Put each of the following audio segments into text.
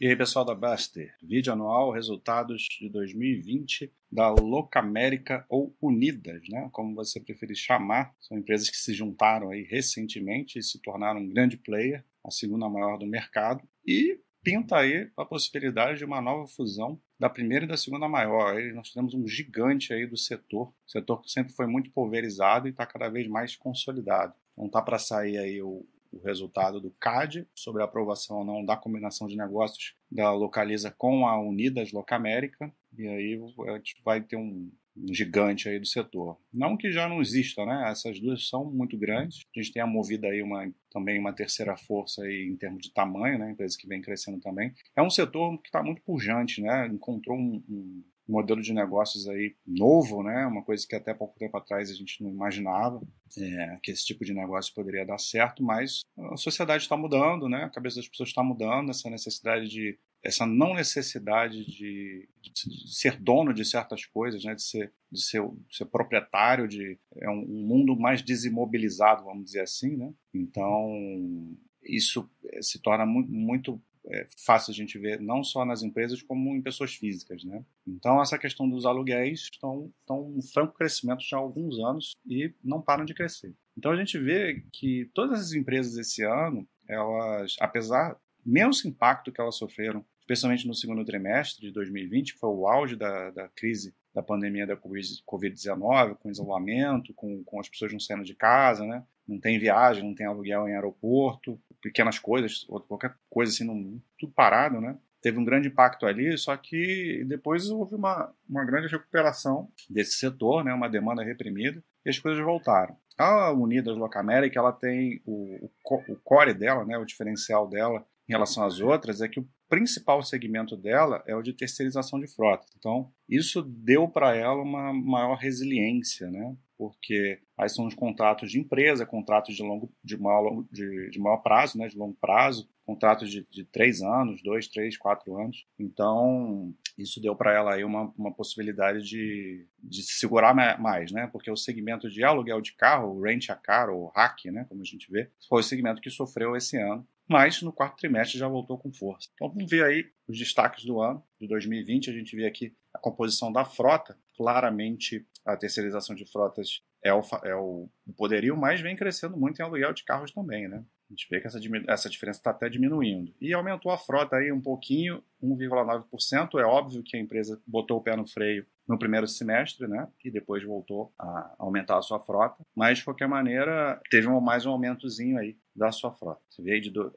E aí, pessoal da Baster, vídeo anual, resultados de 2020 da Locamérica ou Unidas, né? como você preferir chamar. São empresas que se juntaram aí recentemente e se tornaram um grande player, a segunda maior do mercado. E pinta aí a possibilidade de uma nova fusão da primeira e da segunda maior. Aí nós temos um gigante aí do setor, setor que sempre foi muito pulverizado e está cada vez mais consolidado. Então tá para sair aí o, o resultado do CAD sobre a aprovação ou não da combinação de negócios da Localiza com a Unidas Locamérica, e aí a gente vai ter um, gigante aí do setor. Não que já não exista, né? Essas duas são muito grandes. A gente tem a Movida aí uma, também uma terceira força aí em termos de tamanho, né? Empresa que vem crescendo também. É um setor que está muito pujante, né? Encontrou um, um modelo de negócios aí novo, né? Uma coisa que até pouco tempo atrás a gente não imaginava é, que esse tipo de negócio poderia dar certo, mas a sociedade está mudando, né? A cabeça das pessoas está mudando, essa necessidade de essa não necessidade de, de, ser dono de certas coisas, né? De ser de ser, de ser proprietário de é um, um mundo mais desimobilizado, vamos dizer assim, né? Então isso é, se torna muito, muito é fácil a gente ver não só nas empresas como em pessoas físicas, né? Então essa questão dos aluguéis estão estão em franco crescimento já há alguns anos e não param de crescer. Então a gente vê que todas as empresas esse ano, elas, apesar menos impacto que elas sofreram, especialmente no segundo trimestre de 2020, que foi o auge da, da crise da pandemia da Covid-19, com isolamento, com, com as pessoas não saindo de casa, né? Não tem viagem, não tem aluguel em aeroporto, pequenas coisas, ou qualquer coisa assim, não, tudo parado, né? Teve um grande impacto ali, só que depois houve uma, uma grande recuperação desse setor, né? Uma demanda reprimida, e as coisas voltaram. A Unidas Locamérica, ela tem o, o core dela, né? O diferencial dela em relação às outras é que o principal segmento dela é o de terceirização de frota. Então, isso deu para ela uma maior resiliência, né? Porque aí são os contratos de empresa, contratos de longo, de maior, de, de maior prazo, né? De longo prazo, contratos de, de três anos, dois, três, quatro anos. Então, isso deu para ela aí uma, uma possibilidade de, de se segurar mais, né? Porque o segmento de aluguel de carro, rent a car ou hack, né? Como a gente vê, foi o segmento que sofreu esse ano mas no quarto trimestre já voltou com força. Então vamos ver aí os destaques do ano, de 2020. A gente vê aqui a composição da frota. Claramente a terceirização de frotas é o, é o poderio, mas vem crescendo muito em aluguel de carros também, né? A gente vê que essa, essa diferença está até diminuindo. E aumentou a frota aí um pouquinho, 1,9%. É óbvio que a empresa botou o pé no freio no primeiro semestre, né? E depois voltou a aumentar a sua frota. Mas, de qualquer maneira, teve mais um aumentozinho aí da sua frota. Você vê aí de do,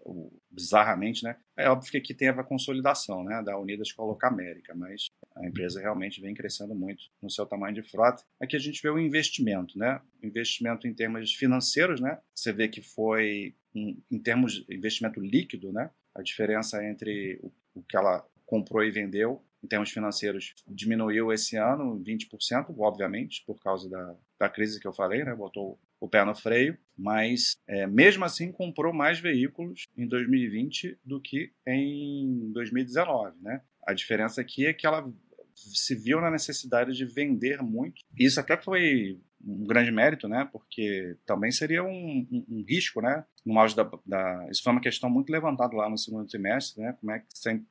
bizarramente, né? É óbvio que aqui tem a consolidação, né? Da Unidas com a América, mas a empresa realmente vem crescendo muito no seu tamanho de frota. Aqui a gente vê o investimento, né? Investimento em termos financeiros, né? Você vê que foi em, em termos de investimento líquido, né? A diferença entre o, o que ela comprou e vendeu em termos financeiros diminuiu esse ano 20%, obviamente, por causa da, da crise que eu falei, né? Botou o pé no freio, mas é, mesmo assim comprou mais veículos em 2020 do que em 2019, né? A diferença aqui é que ela se viu na necessidade de vender muito. Isso até foi um grande mérito, né? Porque também seria um, um, um risco, né? No auge da, da, isso foi uma questão muito levantada lá no segundo trimestre, né? Como é que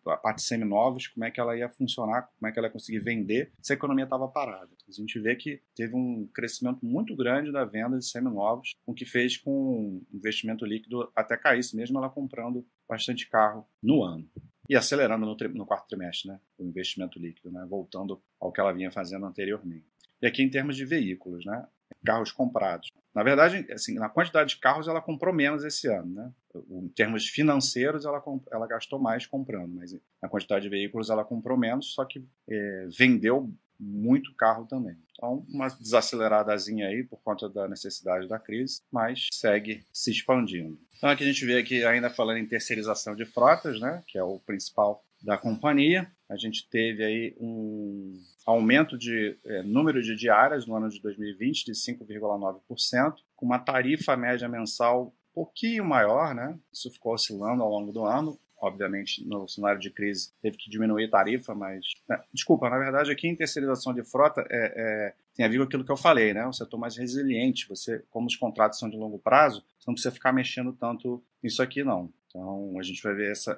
a parte de seminovos, como é que ela ia funcionar, como é que ela ia conseguir vender se a economia estava parada. A gente vê que teve um crescimento muito grande da venda de seminovos, o que fez com o investimento líquido até caísse, mesmo ela comprando bastante carro no ano e acelerando no, no, quarto trimestre, né? O investimento líquido, né? Voltando ao que ela vinha fazendo anteriormente. E aqui em termos de veículos, né? Carros comprados. Na verdade, assim, na quantidade de carros ela comprou menos esse ano, né? Em termos financeiros ela, ela gastou mais comprando, mas na quantidade de veículos ela comprou menos, só que é, vendeu muito carro também. Então, uma desaceleradazinha aí por conta da necessidade da crise, mas segue se expandindo. Então, aqui a gente vê aqui ainda falando em terceirização de frotas, né, que é o principal da companhia. A gente teve aí um aumento de é, número de diárias no ano de 2020 de 5,9%, com uma tarifa média mensal um pouquinho maior, né? Isso ficou oscilando ao longo do ano. Obviamente, no cenário de crise, teve que diminuir a tarifa, mas. Né, desculpa, na verdade, aqui em terceirização de frota é, é, tem a ver com aquilo que eu falei, né? O setor mais resiliente. Você, como os contratos são de longo prazo, você não precisa ficar mexendo tanto nisso aqui, não. Então, a gente vai ver essa,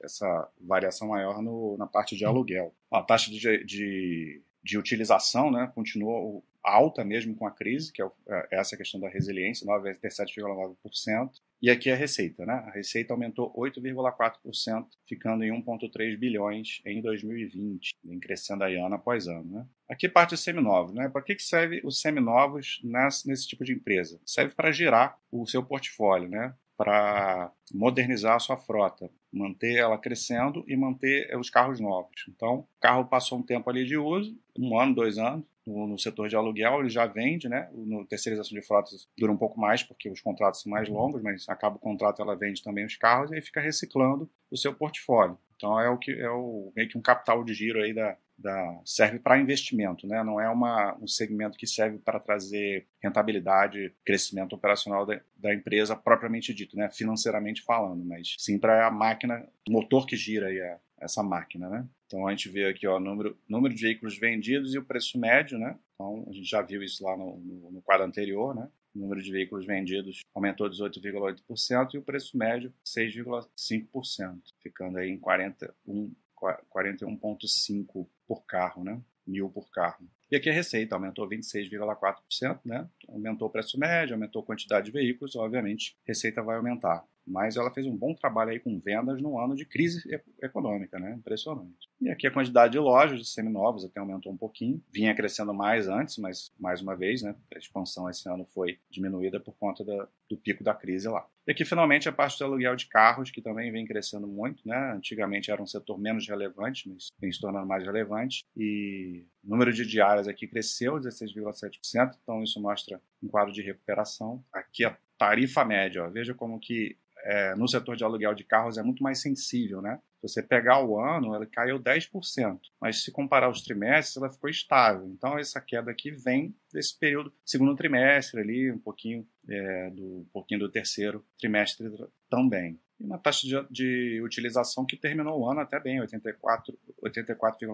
essa variação maior no, na parte de aluguel. A taxa de, de, de utilização né, continuou alta mesmo com a crise, que é, é essa questão da resiliência, 97,9%. E aqui a receita, né? A receita aumentou 8,4%, ficando em 1,3 bilhões em 2020, vem crescendo aí ano após ano, né? Aqui parte dos seminovos, né? Para que, que serve os seminovos nesse, nesse tipo de empresa? Serve para girar o seu portfólio, né? Para modernizar a sua frota, manter ela crescendo e manter os carros novos. Então, o carro passou um tempo ali de uso, um ano, dois anos, no, no, setor de aluguel, ele já vende, né? No terceirização de frotas dura um pouco mais, porque os contratos são mais longos, mas acaba o contrato, ela vende também os carros e aí fica reciclando o seu portfólio. Então é o que é o, meio que um capital de giro aí da, da serve para investimento, né? Não é uma, um segmento que serve para trazer rentabilidade, crescimento operacional da, da, empresa propriamente dito, né? Financeiramente falando, mas sim para a máquina, o motor que gira aí a, essa máquina, né? Então a gente vê aqui o número, número de veículos vendidos e o preço médio, né? Então a gente já viu isso lá no, no, no quadro anterior, né? O número de veículos vendidos aumentou 18,8% e o preço médio 6,5%, ficando aí em 41, 41,5 por carro, né? Mil por carro. E aqui a receita aumentou 26,4%, né? Aumentou o preço médio, aumentou a quantidade de veículos, obviamente, a receita vai aumentar mas ela fez um bom trabalho aí com vendas no ano de crise econômica, né? Impressionante. E aqui a quantidade de lojas de seminovos até aumentou um pouquinho, vinha crescendo mais antes, mas mais uma vez, né? A expansão esse ano foi diminuída por conta da, do pico da crise lá. E aqui finalmente a parte do aluguel de carros, que também vem crescendo muito, né? Antigamente era um setor menos relevante, mas vem se tornando mais relevante. E o número de diárias aqui cresceu 16,7%, então isso mostra um quadro de recuperação. Aqui a tarifa média, ó, veja como que é, no setor de aluguel de carros é muito mais sensível, né? Se você pegar o ano, ela caiu 10%, mas se comparar os trimestres, ela ficou estável. Então, essa queda aqui vem desse período, segundo trimestre ali, um pouquinho, é, do, um pouquinho do terceiro trimestre também. E uma taxa de, de utilização que terminou o ano até bem, 84,9% 84,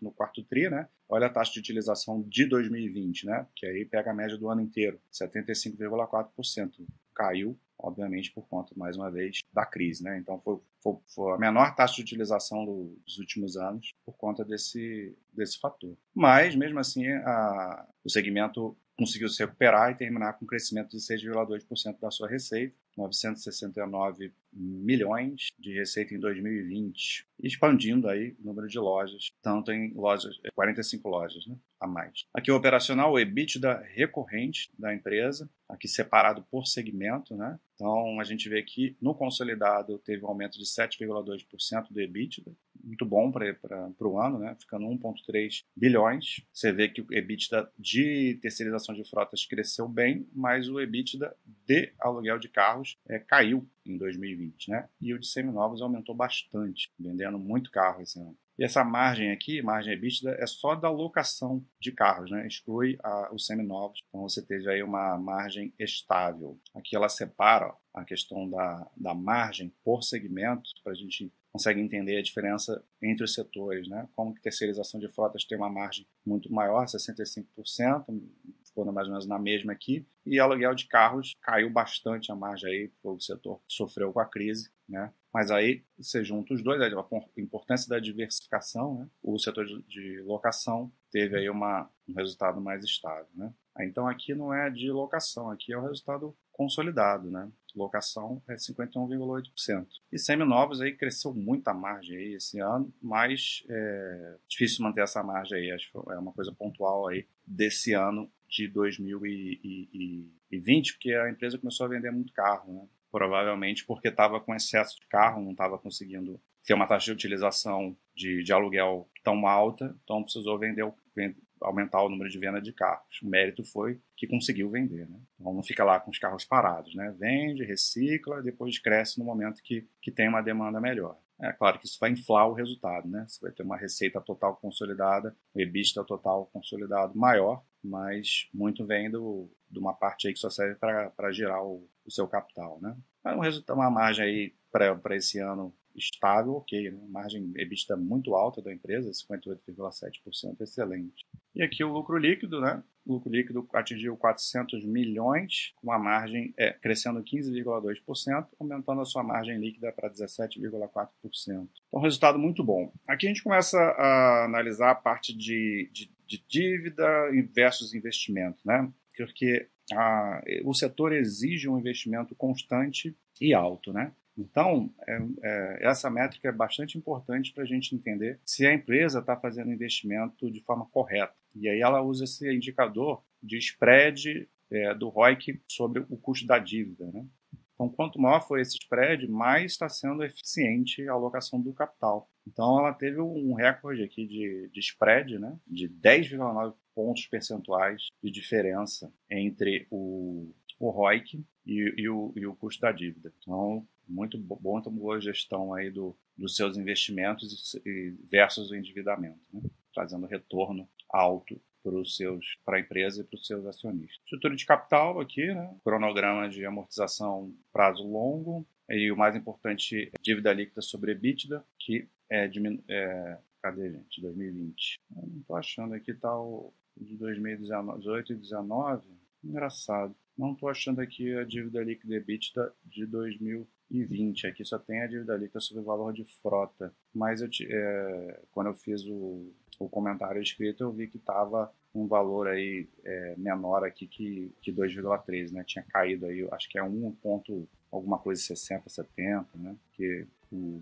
no quarto tri, né? Olha a taxa de utilização de 2020, né? Que aí pega a média do ano inteiro, 75,4%. Caiu obviamente por conta, mais uma vez, da crise. Né? Então, foi, foi, foi a menor taxa de utilização do, dos últimos anos por conta desse, desse fator. Mas, mesmo assim, a, o segmento conseguiu se recuperar e terminar com um crescimento de 6,2% da sua receita, 969 milhões de receita em 2020, expandindo aí o número de lojas, tanto em lojas, 45 lojas, né, a mais. Aqui o operacional, o EBITDA recorrente da empresa, aqui separado por segmento, né? Então a gente vê que no consolidado teve um aumento de 7,2% do EBITDA, muito bom para o ano, né? ficando 1,3 bilhões. Você vê que o EBITDA de terceirização de frotas cresceu bem, mas o EBITDA de aluguel de carros é, caiu em 2020. Né? E o de seminovos aumentou bastante, vendendo muito carro esse ano. E essa margem aqui, margem EBITDA, é só da locação de carros, né? exclui a, os seminovos. Então você teve aí uma margem estável. Aqui ela separa a questão da, da margem por segmento, para a gente consegue entender a diferença entre os setores, né? Como que terceirização de frotas tem uma margem muito maior, 65%, ficou mais ou menos na mesma aqui, e aluguel de carros caiu bastante a margem aí, o setor sofreu com a crise, né? Mas aí você junta os dois, a importância da diversificação, né? O setor de locação teve aí uma, um resultado mais estável, né? Então aqui não é de locação, aqui é o resultado consolidado, né? Locação é 51,8%. E seminovos aí cresceu muita margem aí esse ano, mas é difícil manter essa margem aí, acho que é uma coisa pontual aí desse ano de 2020, porque a empresa começou a vender muito carro, né? Provavelmente porque estava com excesso de carro, não estava conseguindo ter uma taxa de utilização de, de aluguel tão alta, então precisou vender, aumentar o número de venda de carros. O mérito foi que conseguiu vender, né? Então não fica lá com os carros parados, né? Vende, recicla, depois cresce no momento que, que tem uma demanda melhor. É claro que isso vai inflar o resultado, né? Você vai ter uma receita total consolidada, um EBITDA total consolidado maior, mas muito vem do, de uma parte aí que só serve para gerar o, o, seu capital, né? Mas um resultado, uma margem aí para esse ano estável, ok, né? margem EBITDA muito alta da empresa, 58,7%, excelente. E aqui o lucro líquido, né? lucro líquido atingiu 400 milhões, com a margem é, crescendo 15,2%, aumentando a sua margem líquida para 17,4%. Então, resultado muito bom. Aqui a gente começa a analisar a parte de, de, de dívida versus investimento, né? Porque a, o setor exige um investimento constante e alto, né? Então, é, é, essa métrica é bastante importante para a gente entender se a empresa está fazendo investimento de forma correta. E aí ela usa esse indicador de spread é, do ROIC sobre o custo da dívida. Né? Então, quanto maior for esse spread, mais está sendo eficiente a alocação do capital. Então, ela teve um recorde aqui de, de spread, né, de 10,9 pontos percentuais de diferença entre o, o ROIC e, e, o, e o custo da dívida. Então, muito bom, muito boa gestão aí do, dos seus investimentos versus o endividamento, né? trazendo retorno alto para a empresa e para os seus acionistas. Estrutura de capital aqui, né? cronograma de amortização prazo longo e o mais importante, dívida líquida sobre EBITDA, que é, diminu é cadê gente? 2020. Eu não estou achando aqui o de 2018 e 2019. Engraçado. Não estou achando aqui a dívida líquida EBITDA de 2020. Aqui só tem a dívida líquida sobre o valor de frota. Mas eu, é, quando eu fiz o, o comentário escrito, eu vi que estava um valor aí é, menor aqui que, que 2,3, né? Tinha caído aí, acho que é 1 ponto alguma coisa 60, 70, né? Que o,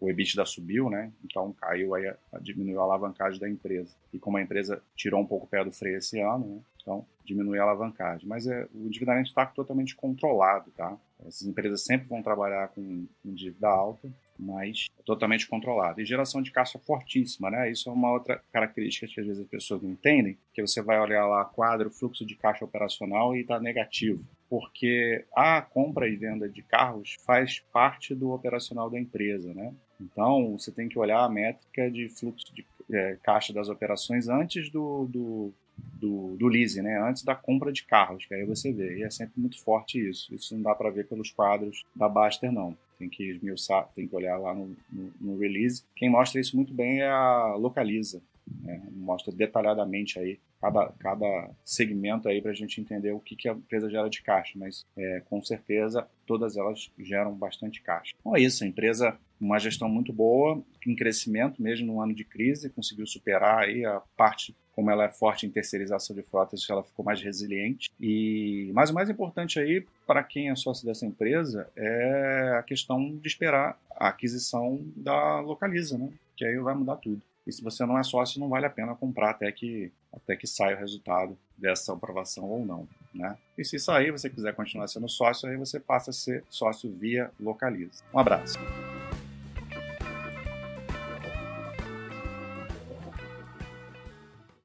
o EBITDA subiu, né? Então caiu aí, diminuiu a alavancagem da empresa. E como a empresa tirou um pouco o pé do freio esse ano, né? Então diminui a alavancagem. Mas é, o endividamento está totalmente controlado, tá? Essas empresas sempre vão trabalhar com, com dívida alta, mas totalmente controlado. E geração de caixa fortíssima, né? Isso é uma outra característica que às vezes as pessoas não entendem, que você vai olhar lá quadro, fluxo de caixa operacional e está negativo. Porque a compra e venda de carros faz parte do operacional da empresa, né? Então, você tem que olhar a métrica de fluxo de é, caixa das operações antes do, do, do, do lease, né? antes da compra de carros, que aí você vê. E é sempre muito forte isso. Isso não dá para ver pelos quadros da Baster, não. Tem que esmiuçar, tem que olhar lá no, no, no release. Quem mostra isso muito bem é a Localiza. Né? Mostra detalhadamente aí cada, cada segmento aí para a gente entender o que, que a empresa gera de caixa, mas é, com certeza todas elas geram bastante caixa. Então é isso, a empresa uma gestão muito boa, em crescimento mesmo no ano de crise, conseguiu superar aí a parte como ela é forte em terceirização de frotas, ela ficou mais resiliente. E mas o mais importante aí para quem é sócio dessa empresa é a questão de esperar a aquisição da Localiza, né? Que aí vai mudar tudo. E se você não é sócio, não vale a pena comprar até que até que saia o resultado dessa aprovação ou não, né? E se sair, você quiser continuar sendo sócio, aí você passa a ser sócio via Localiza. Um abraço.